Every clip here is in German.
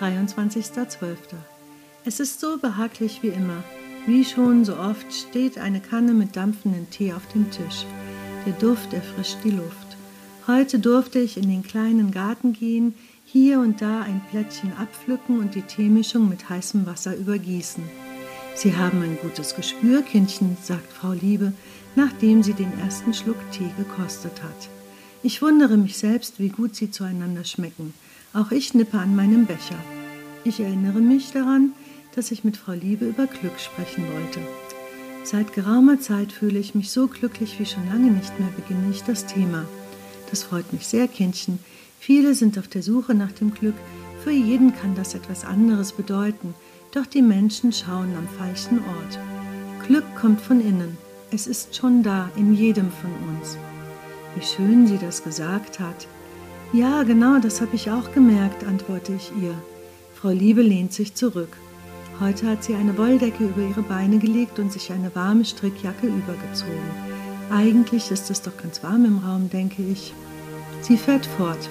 23.12. Es ist so behaglich wie immer. Wie schon so oft steht eine Kanne mit dampfendem Tee auf dem Tisch. Der Duft erfrischt die Luft. Heute durfte ich in den kleinen Garten gehen, hier und da ein Plättchen abpflücken und die Teemischung mit heißem Wasser übergießen. Sie haben ein gutes Gespür, Kindchen, sagt Frau Liebe, nachdem sie den ersten Schluck Tee gekostet hat. Ich wundere mich selbst, wie gut sie zueinander schmecken. Auch ich nippe an meinem Becher. Ich erinnere mich daran, dass ich mit Frau Liebe über Glück sprechen wollte. Seit geraumer Zeit fühle ich mich so glücklich wie schon lange nicht mehr, beginne ich das Thema. Das freut mich sehr, Kindchen. Viele sind auf der Suche nach dem Glück. Für jeden kann das etwas anderes bedeuten. Doch die Menschen schauen am falschen Ort. Glück kommt von innen. Es ist schon da, in jedem von uns. Wie schön sie das gesagt hat. Ja, genau, das habe ich auch gemerkt, antworte ich ihr. Frau Liebe lehnt sich zurück. Heute hat sie eine Wolldecke über ihre Beine gelegt und sich eine warme Strickjacke übergezogen. Eigentlich ist es doch ganz warm im Raum, denke ich. Sie fährt fort.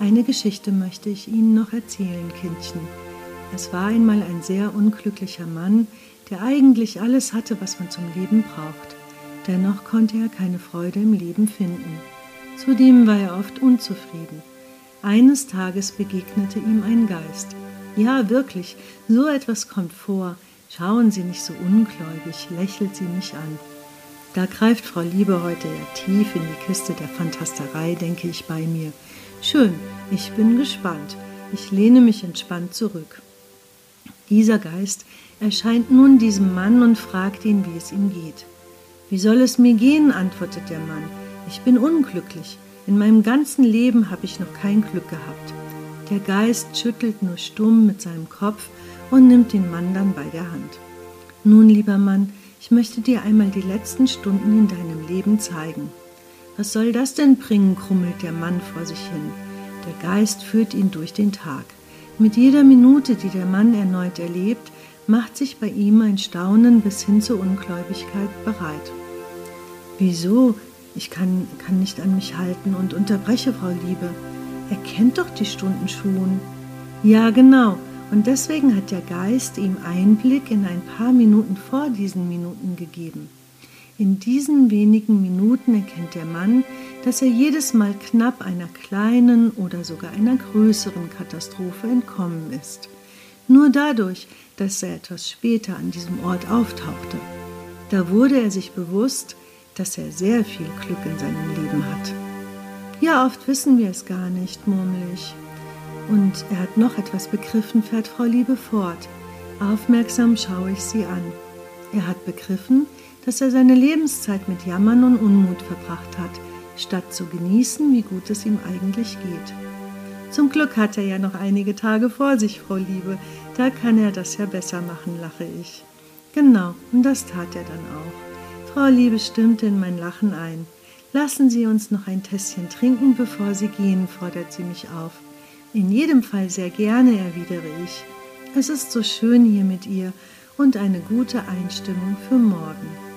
Eine Geschichte möchte ich Ihnen noch erzählen, Kindchen. Es war einmal ein sehr unglücklicher Mann, der eigentlich alles hatte, was man zum Leben braucht. Dennoch konnte er keine Freude im Leben finden. Zudem war er oft unzufrieden. Eines Tages begegnete ihm ein Geist. Ja, wirklich, so etwas kommt vor. Schauen Sie nicht so ungläubig, lächelt sie mich an. Da greift Frau Liebe heute ja tief in die Kiste der Fantasterei, denke ich bei mir. Schön, ich bin gespannt. Ich lehne mich entspannt zurück. Dieser Geist erscheint nun diesem Mann und fragt ihn, wie es ihm geht. Wie soll es mir gehen? antwortet der Mann. Ich bin unglücklich. In meinem ganzen Leben habe ich noch kein Glück gehabt. Der Geist schüttelt nur stumm mit seinem Kopf und nimmt den Mann dann bei der Hand. Nun, lieber Mann, ich möchte dir einmal die letzten Stunden in deinem Leben zeigen. Was soll das denn bringen? krummelt der Mann vor sich hin. Der Geist führt ihn durch den Tag. Mit jeder Minute, die der Mann erneut erlebt, macht sich bei ihm ein Staunen bis hin zur Ungläubigkeit bereit. Wieso? Ich kann, kann nicht an mich halten und unterbreche Frau Liebe. Er kennt doch die Stunden schon. Ja, genau. Und deswegen hat der Geist ihm Einblick in ein paar Minuten vor diesen Minuten gegeben. In diesen wenigen Minuten erkennt der Mann, dass er jedes Mal knapp einer kleinen oder sogar einer größeren Katastrophe entkommen ist. Nur dadurch, dass er etwas später an diesem Ort auftauchte. Da wurde er sich bewusst, dass er sehr viel Glück in seinem Leben hat. Ja, oft wissen wir es gar nicht, murmel ich. Und er hat noch etwas begriffen, fährt Frau Liebe fort. Aufmerksam schaue ich sie an. Er hat begriffen, dass er seine Lebenszeit mit Jammern und Unmut verbracht hat, statt zu genießen, wie gut es ihm eigentlich geht. Zum Glück hat er ja noch einige Tage vor sich, Frau Liebe, da kann er das ja besser machen, lache ich. Genau, und das tat er dann auch. Frau Liebe stimmte in mein Lachen ein. Lassen Sie uns noch ein Tässchen trinken, bevor Sie gehen, fordert sie mich auf. In jedem Fall sehr gerne, erwidere ich. Es ist so schön hier mit ihr und eine gute Einstimmung für morgen.